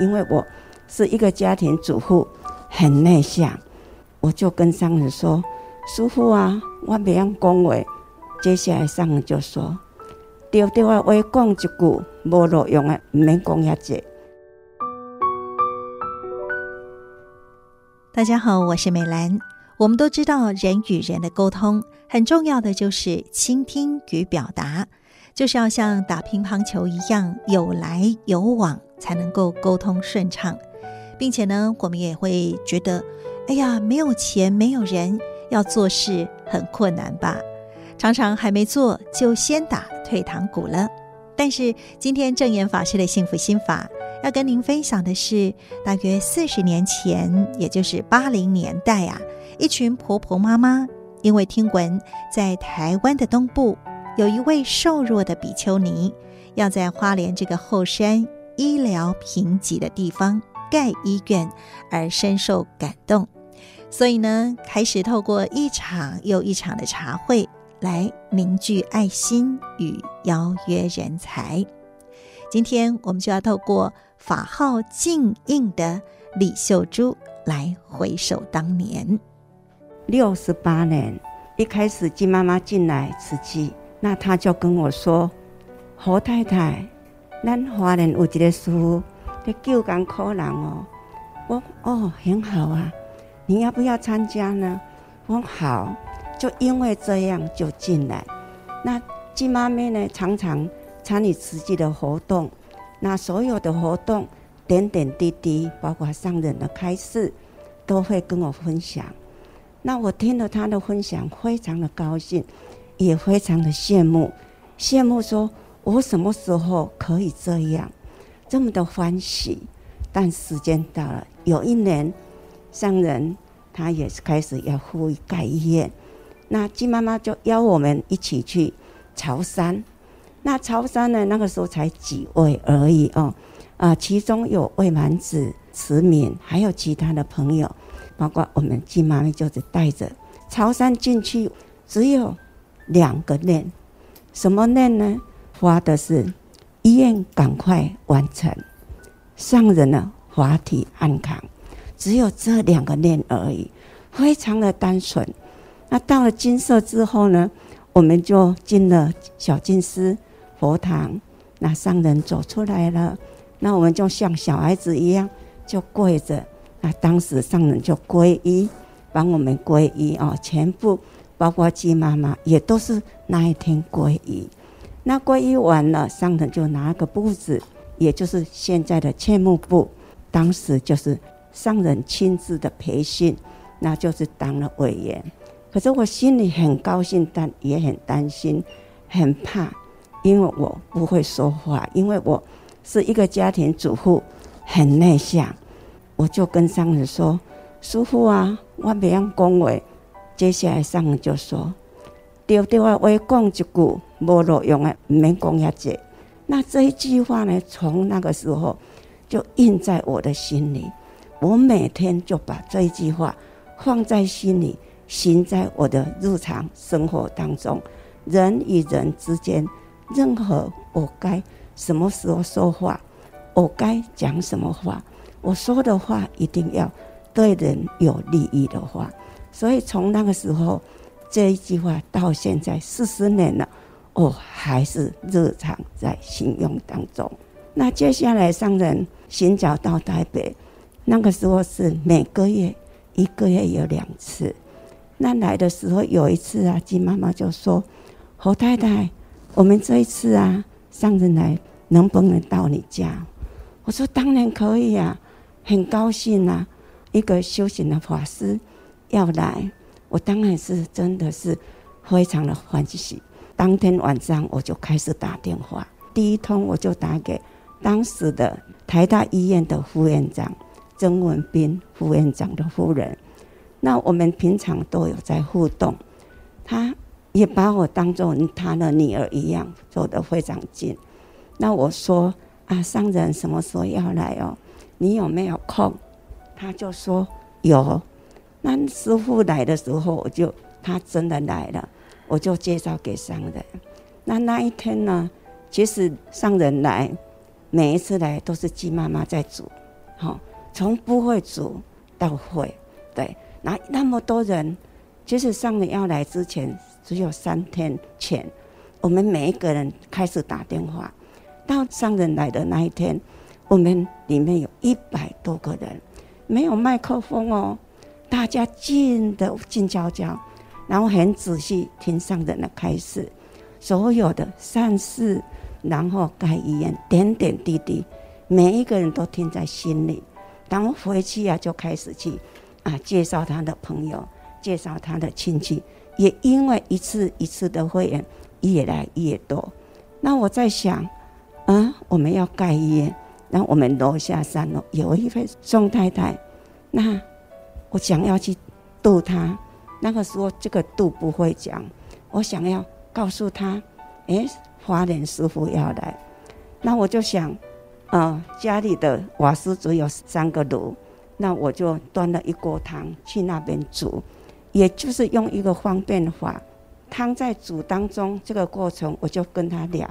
因为我是一个家庭主妇，很内向，我就跟上人说：“师父啊，我不要恭维。”接下来上人就说：“丢丢啊，我讲一句无路用的，唔免讲遐济。”大家好，我是美兰。我们都知道，人与人的沟通很重要的就是倾听与表达，就是要像打乒乓球一样有来有往，才能够沟通顺畅。并且呢，我们也会觉得，哎呀，没有钱，没有人，要做事很困难吧？常常还没做，就先打退堂鼓了。但是今天证严法师的幸福心法。要跟您分享的是，大约四十年前，也就是八零年代啊，一群婆婆妈妈因为听闻在台湾的东部有一位瘦弱的比丘尼要在花莲这个后山医疗贫瘠的地方盖医院，而深受感动，所以呢，开始透过一场又一场的茶会来凝聚爱心与邀约人才。今天我们就要透过。法号静应的李秀珠来回首当年，六十八年，一开始金妈妈进来慈济，那她就跟我说：“侯太太，咱花莲有一个师父在救艰苦人哦。”我哦，很好啊，你要不要参加呢？我好，就因为这样就进来。那金妈咪呢，常常参与实际的活动。那所有的活动，点点滴滴，包括上人的开示，都会跟我分享。那我听了他的分享，非常的高兴，也非常的羡慕，羡慕说我什么时候可以这样，这么的欢喜。但时间到了，有一年，商人他也是开始要呼盖医院，那金妈妈就邀我们一起去朝山。那朝山呢？那个时候才几位而已哦，啊，其中有魏满子、慈敏，还有其他的朋友，包括我们金妈妈，就是带着朝山进去，只有两个念，什么念呢？发的是医院赶快完成，上人呢华体安康，只有这两个念而已，非常的单纯。那到了金色之后呢，我们就进了小静思。佛堂，那上人走出来了，那我们就像小孩子一样，就跪着。那当时上人就皈依，帮我们皈依哦，全部包括鸡妈妈也都是那一天皈依。那皈依完了，上人就拿个簿子，也就是现在的切木簿，当时就是上人亲自的培训，那就是当了委员。可是我心里很高兴，但也很担心，很怕。因为我不会说话，因为我是一个家庭主妇，很内向，我就跟上人说：“师父啊，我不要恭维。”接下来上人就说：“对对啊，我讲一句无路用的，唔免讲遐济。”那这一句话呢，从那个时候就印在我的心里，我每天就把这一句话放在心里，行在我的日常生活当中，人与人之间。任何我该什么时候说话，我该讲什么话，我说的话一定要对人有利益的话。所以从那个时候这一句话到现在四十年了，我还是日常在行用当中。那接下来商人寻找到台北，那个时候是每个月一个月有两次。那来的时候有一次啊，金妈妈就说：“侯太太。”我们这一次啊，上人来能不能到你家？我说当然可以啊，很高兴啊。一个修行的法师要来，我当然是真的是非常的欢喜。当天晚上我就开始打电话，第一通我就打给当时的台大医院的副院长曾文彬副院长的夫人。那我们平常都有在互动，他。也把我当做他的女儿一样，走得非常近。那我说啊，商人什么时候要来哦？你有没有空？他就说有。那师傅来的时候，我就他真的来了，我就介绍给上人。那那一天呢，其实上人来每一次来都是鸡妈妈在煮，好，从不会煮到会，对，那那么多人，其实上人要来之前只有三天前，我们每一个人开始打电话，到上人来的那一天，我们里面有一百多个人，没有麦克风哦，大家静的静悄悄，然后很仔细听上人的开示，所有的善事。然后盖遗言，点点滴滴，每一个人都听在心里。然后回去啊，就开始去啊介绍他的朋友，介绍他的亲戚。也因为一次一次的会员越来越多，那我在想，啊，我们要盖医院，然后我们楼下三楼有一位宋太太，那我想要去度他。那个时候这个度不会讲，我想要告诉他，哎。华莲师傅要来，那我就想，啊、呃，家里的瓦斯只有三个炉，那我就端了一锅汤去那边煮，也就是用一个方便法，汤在煮当中这个过程，我就跟他聊，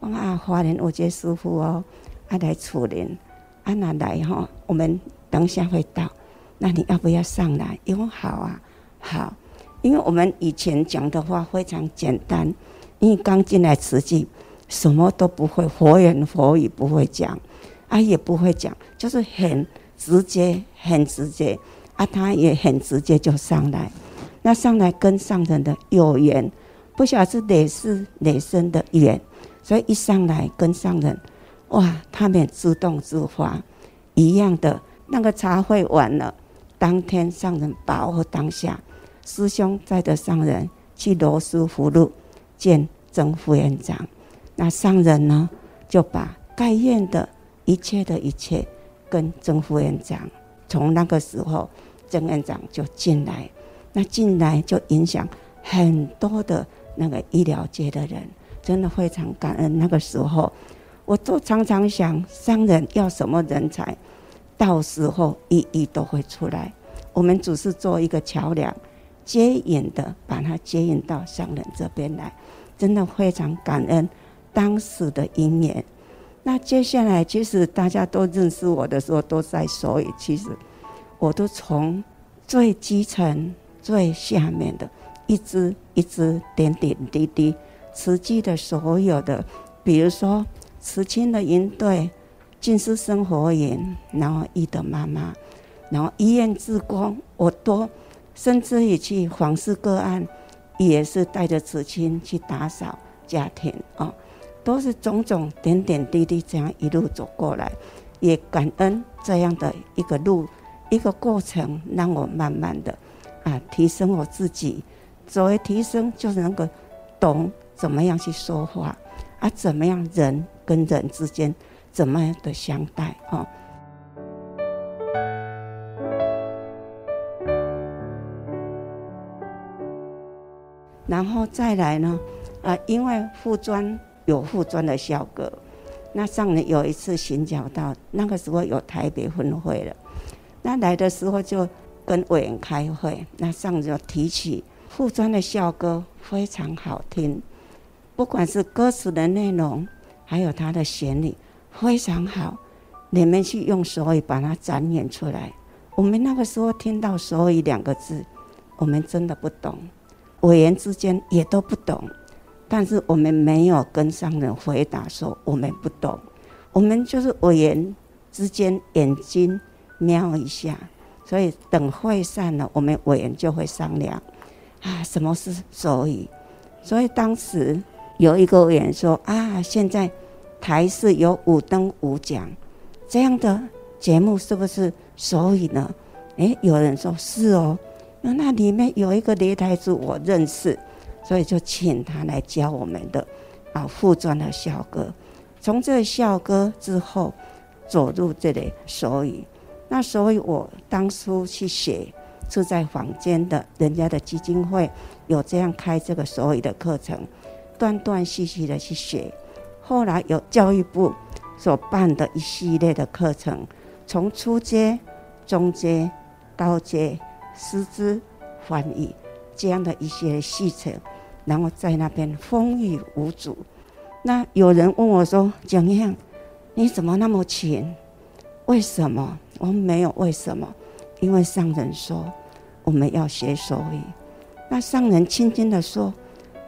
啊，华莲有这师傅哦，啊来处理，啊那来哈，我们等下会到，那你要不要上来？因为好啊，好，因为我们以前讲的话非常简单。因为刚进来慈济，什么都不会，佛言佛语不会讲，啊也不会讲，就是很直接，很直接，啊他也很直接就上来，那上来跟上人的有缘，不晓得是哪世哪生的缘，所以一上来跟上人，哇，他们自动自发，一样的那个茶会完了，当天上人把握当下，师兄带着上人去罗斯福路。见曾副院长，那上人呢就把该院的一切的一切跟曾副院长。从那个时候，曾院长就进来，那进来就影响很多的那个医疗界的人，真的非常感恩。那个时候，我都常常想，上人要什么人才，到时候一一都会出来。我们只是做一个桥梁，接引的把它接引到商人这边来。真的非常感恩当时的因缘。那接下来，其实大家都认识我的时候，都在所以其实我都从最基层、最下面的，一支一支点点滴滴，慈济的所有的，比如说慈亲的营队、静思生活营，然后医德妈妈，然后医院职工，我都甚至于去访视个案。也是带着慈亲去打扫家庭哦，都是种种点点滴滴这样一路走过来，也感恩这样的一个路一个过程，让我慢慢的啊提升我自己。所谓提升，就是能够懂怎么样去说话啊，怎么样人跟人之间怎么样的相待哦。然后再来呢，啊、因为护专有护专的校歌，那上人有一次寻找到，那个时候有台北分会了，那来的时候就跟委员开会，那上人就提起护专的校歌非常好听，不管是歌词的内容，还有它的旋律非常好，你们去用手语把它展演出来。我们那个时候听到手语两个字，我们真的不懂。委员之间也都不懂，但是我们没有跟上人回答说我们不懂，我们就是委员之间眼睛瞄一下，所以等会散了，我们委员就会商量啊，什么是手语？所以当时有一个委员说啊，现在台视有五灯五奖这样的节目，是不是手语呢？诶，有人说是哦。那那里面有一个擂台主，我认识，所以就请他来教我们的啊副专的校歌。从这个校歌之后，走入这里手语。那所以我当初去写，住在房间的人家的基金会有这样开这个手语的课程，断断续续的去写。后来有教育部所办的一系列的课程，从初阶、中阶、高阶。师资翻译这样的一些细程，然后在那边风雨无阻。那有人问我说：“怎样？你怎么那么勤？为什么？我们没有为什么，因为上人说我们要学手语。那上人轻轻的说，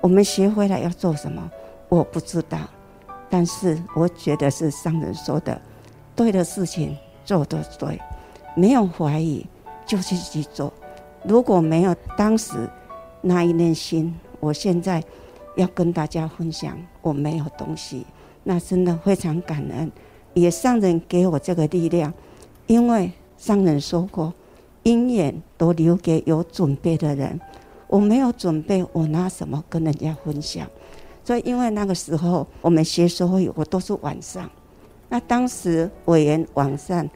我们学回来要做什么？我不知道，但是我觉得是上人说的，对的事情做的对，没有怀疑就去去做。如果没有当时那一念心，我现在要跟大家分享，我没有东西，那真的非常感恩。也上人给我这个力量，因为上人说过，因缘都留给有准备的人。我没有准备，我拿什么跟人家分享？所以因为那个时候我们学手语，我都是晚上。那当时委员晚上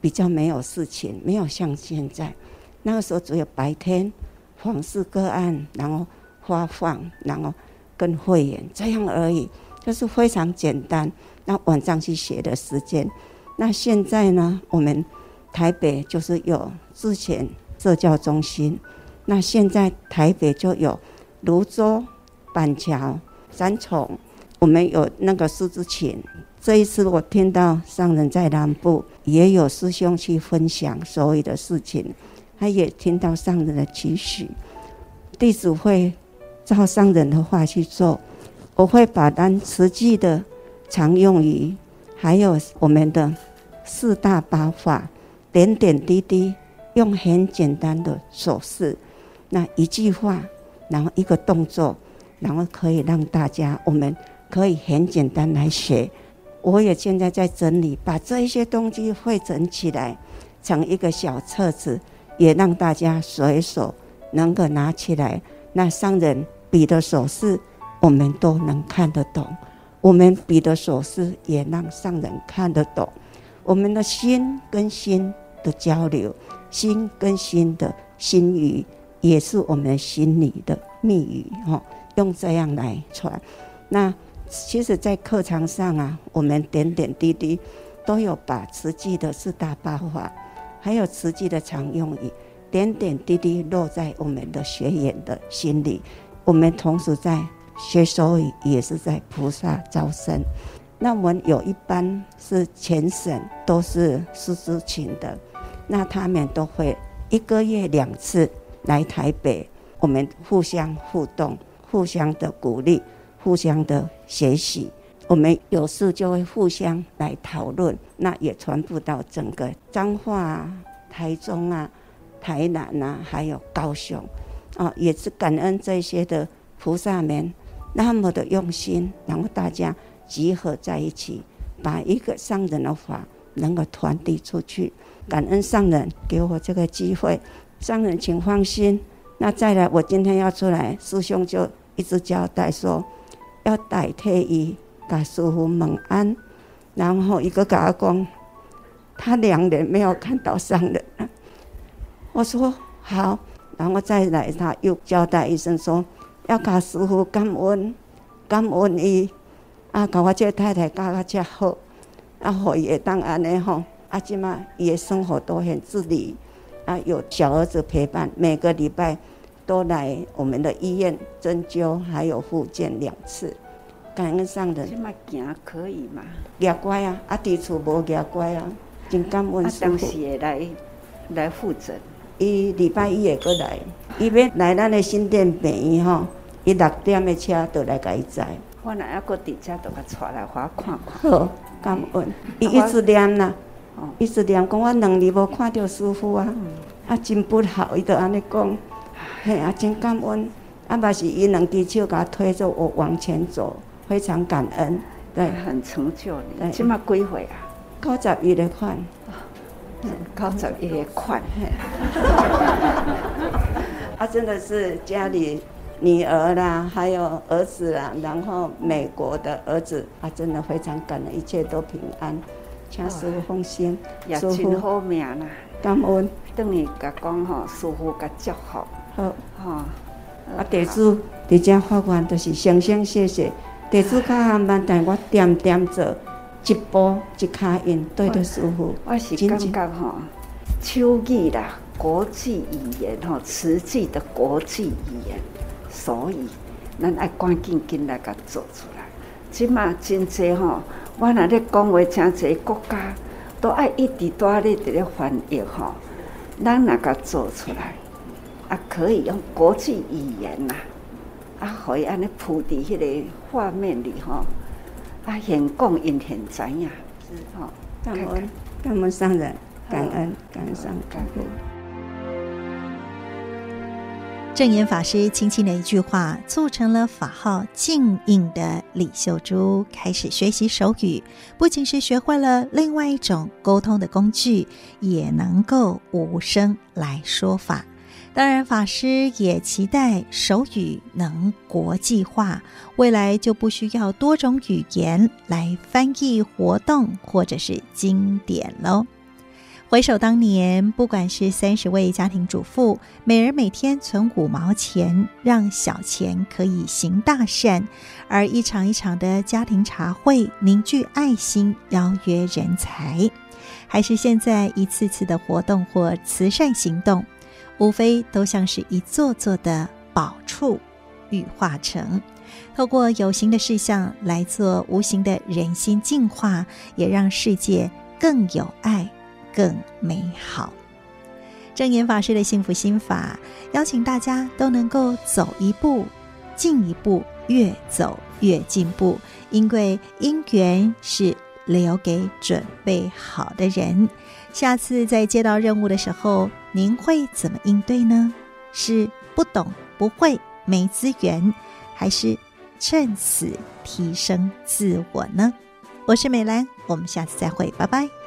比较没有事情，没有像现在，那个时候只有白天访视个案，然后发放，然后跟会员这样而已，就是非常简单。那晚上去学的时间，那现在呢？我们台北就是有之前社教中心，那现在台北就有泸州、板桥、三重，我们有那个师资群。这一次我听到上人在南部也有师兄去分享所有的事情，他也听到上人的期许，弟子会照上人的话去做，我会把单实际的。常用于，还有我们的四大八法，点点滴滴，用很简单的手势，那一句话，然后一个动作，然后可以让大家，我们可以很简单来学。我也现在在整理，把这一些东西汇整起来，成一个小册子，也让大家随手能够拿起来。那上人比的手势，我们都能看得懂。我们比的手势也让上人看得懂，我们的心跟心的交流，心跟心的心语，也是我们心里的密语哈。用这样来传，那其实，在课堂上啊，我们点点滴滴都有把慈济的四大八法，还有慈济的常用语，点点滴滴落在我们的学员的心里。我们同时在。学手语也是在菩萨招生，那我们有一班是全省都是师资群的，那他们都会一个月两次来台北，我们互相互动，互相的鼓励，互相的学习，我们有事就会互相来讨论，那也传布到整个彰化啊、台中啊、台南啊，还有高雄，啊，也是感恩这些的菩萨们。那么的用心，然后大家集合在一起，把一个上人的法能够传递出去。感恩上人给我这个机会，上人请放心。那再来，我今天要出来，师兄就一直交代说，要代替伊给师父问安，然后一个跟他讲，他两年没有看到上人了。我说好，然后再来，他又交代一声说。要甲师父感恩，感恩伊啊，甲我这个太太教甲遮好，啊，互伊会当安尼吼，啊，即马伊的生活都很自理，啊，有小儿子陪伴，每个礼拜都来我们的医院针灸，还有复健两次，感恩上人。即马行可以嘛？牙乖啊，啊，伫厝无牙乖啊，真感恩师当时会来来复诊，伊礼拜一会过来，伊要来咱的新店病院吼。伊六点的车就来甲伊载，我若还搁伫遮，就甲带来，互我看看。好，感恩。伊一直念呐，一直念讲我两年无看到师傅啊，啊真不好，伊就安尼讲，嘿啊真感恩，啊嘛是伊两只手甲我推着我往前走，非常感恩，对，很成就你。即马几岁啊？九十一的款，九十一的款，嘿，啊真的是家里。女儿啦，还有儿子啦，然后美国的儿子，啊，真的非常感恩，一切都平安，请师傅放心。也真好命啦，感恩。等于甲讲吼，师傅甲祝福。好，好。啊，弟子伫遮发愿，都是诚诚谢谢。弟子较含慢，但我点点做，一步一脚印，对着师父。我是感觉吼，手语啦，国际语言吼，实际的国际语言。所以，咱爱赶紧紧来甲做出来。即马真济吼，我若咧讲话，诚侪国家都爱一直在咧伫咧翻译吼，咱若甲做出来，啊，可以用国际语言呐，啊，可以安尼铺伫迄个画面里吼，啊，现讲因现知影，是。吼，感恩感恩上人，感恩感恩上感恩。证严法师轻轻的一句话，促成了法号静印的李秀珠开始学习手语，不仅是学会了另外一种沟通的工具，也能够无声来说法。当然，法师也期待手语能国际化，未来就不需要多种语言来翻译活动或者是经典喽。回首当年，不管是三十位家庭主妇，每人每天存五毛钱，让小钱可以行大善；而一场一场的家庭茶会，凝聚爱心，邀约人才；还是现在一次次的活动或慈善行动，无非都像是一座座的宝处羽化成，透过有形的事项来做无形的人心净化，也让世界更有爱。更美好。证严法师的幸福心法，邀请大家都能够走一步，进一步，越走越进步。因为因缘是留给准备好的人。下次在接到任务的时候，您会怎么应对呢？是不懂、不会、没资源，还是趁此提升自我呢？我是美兰，我们下次再会，拜拜。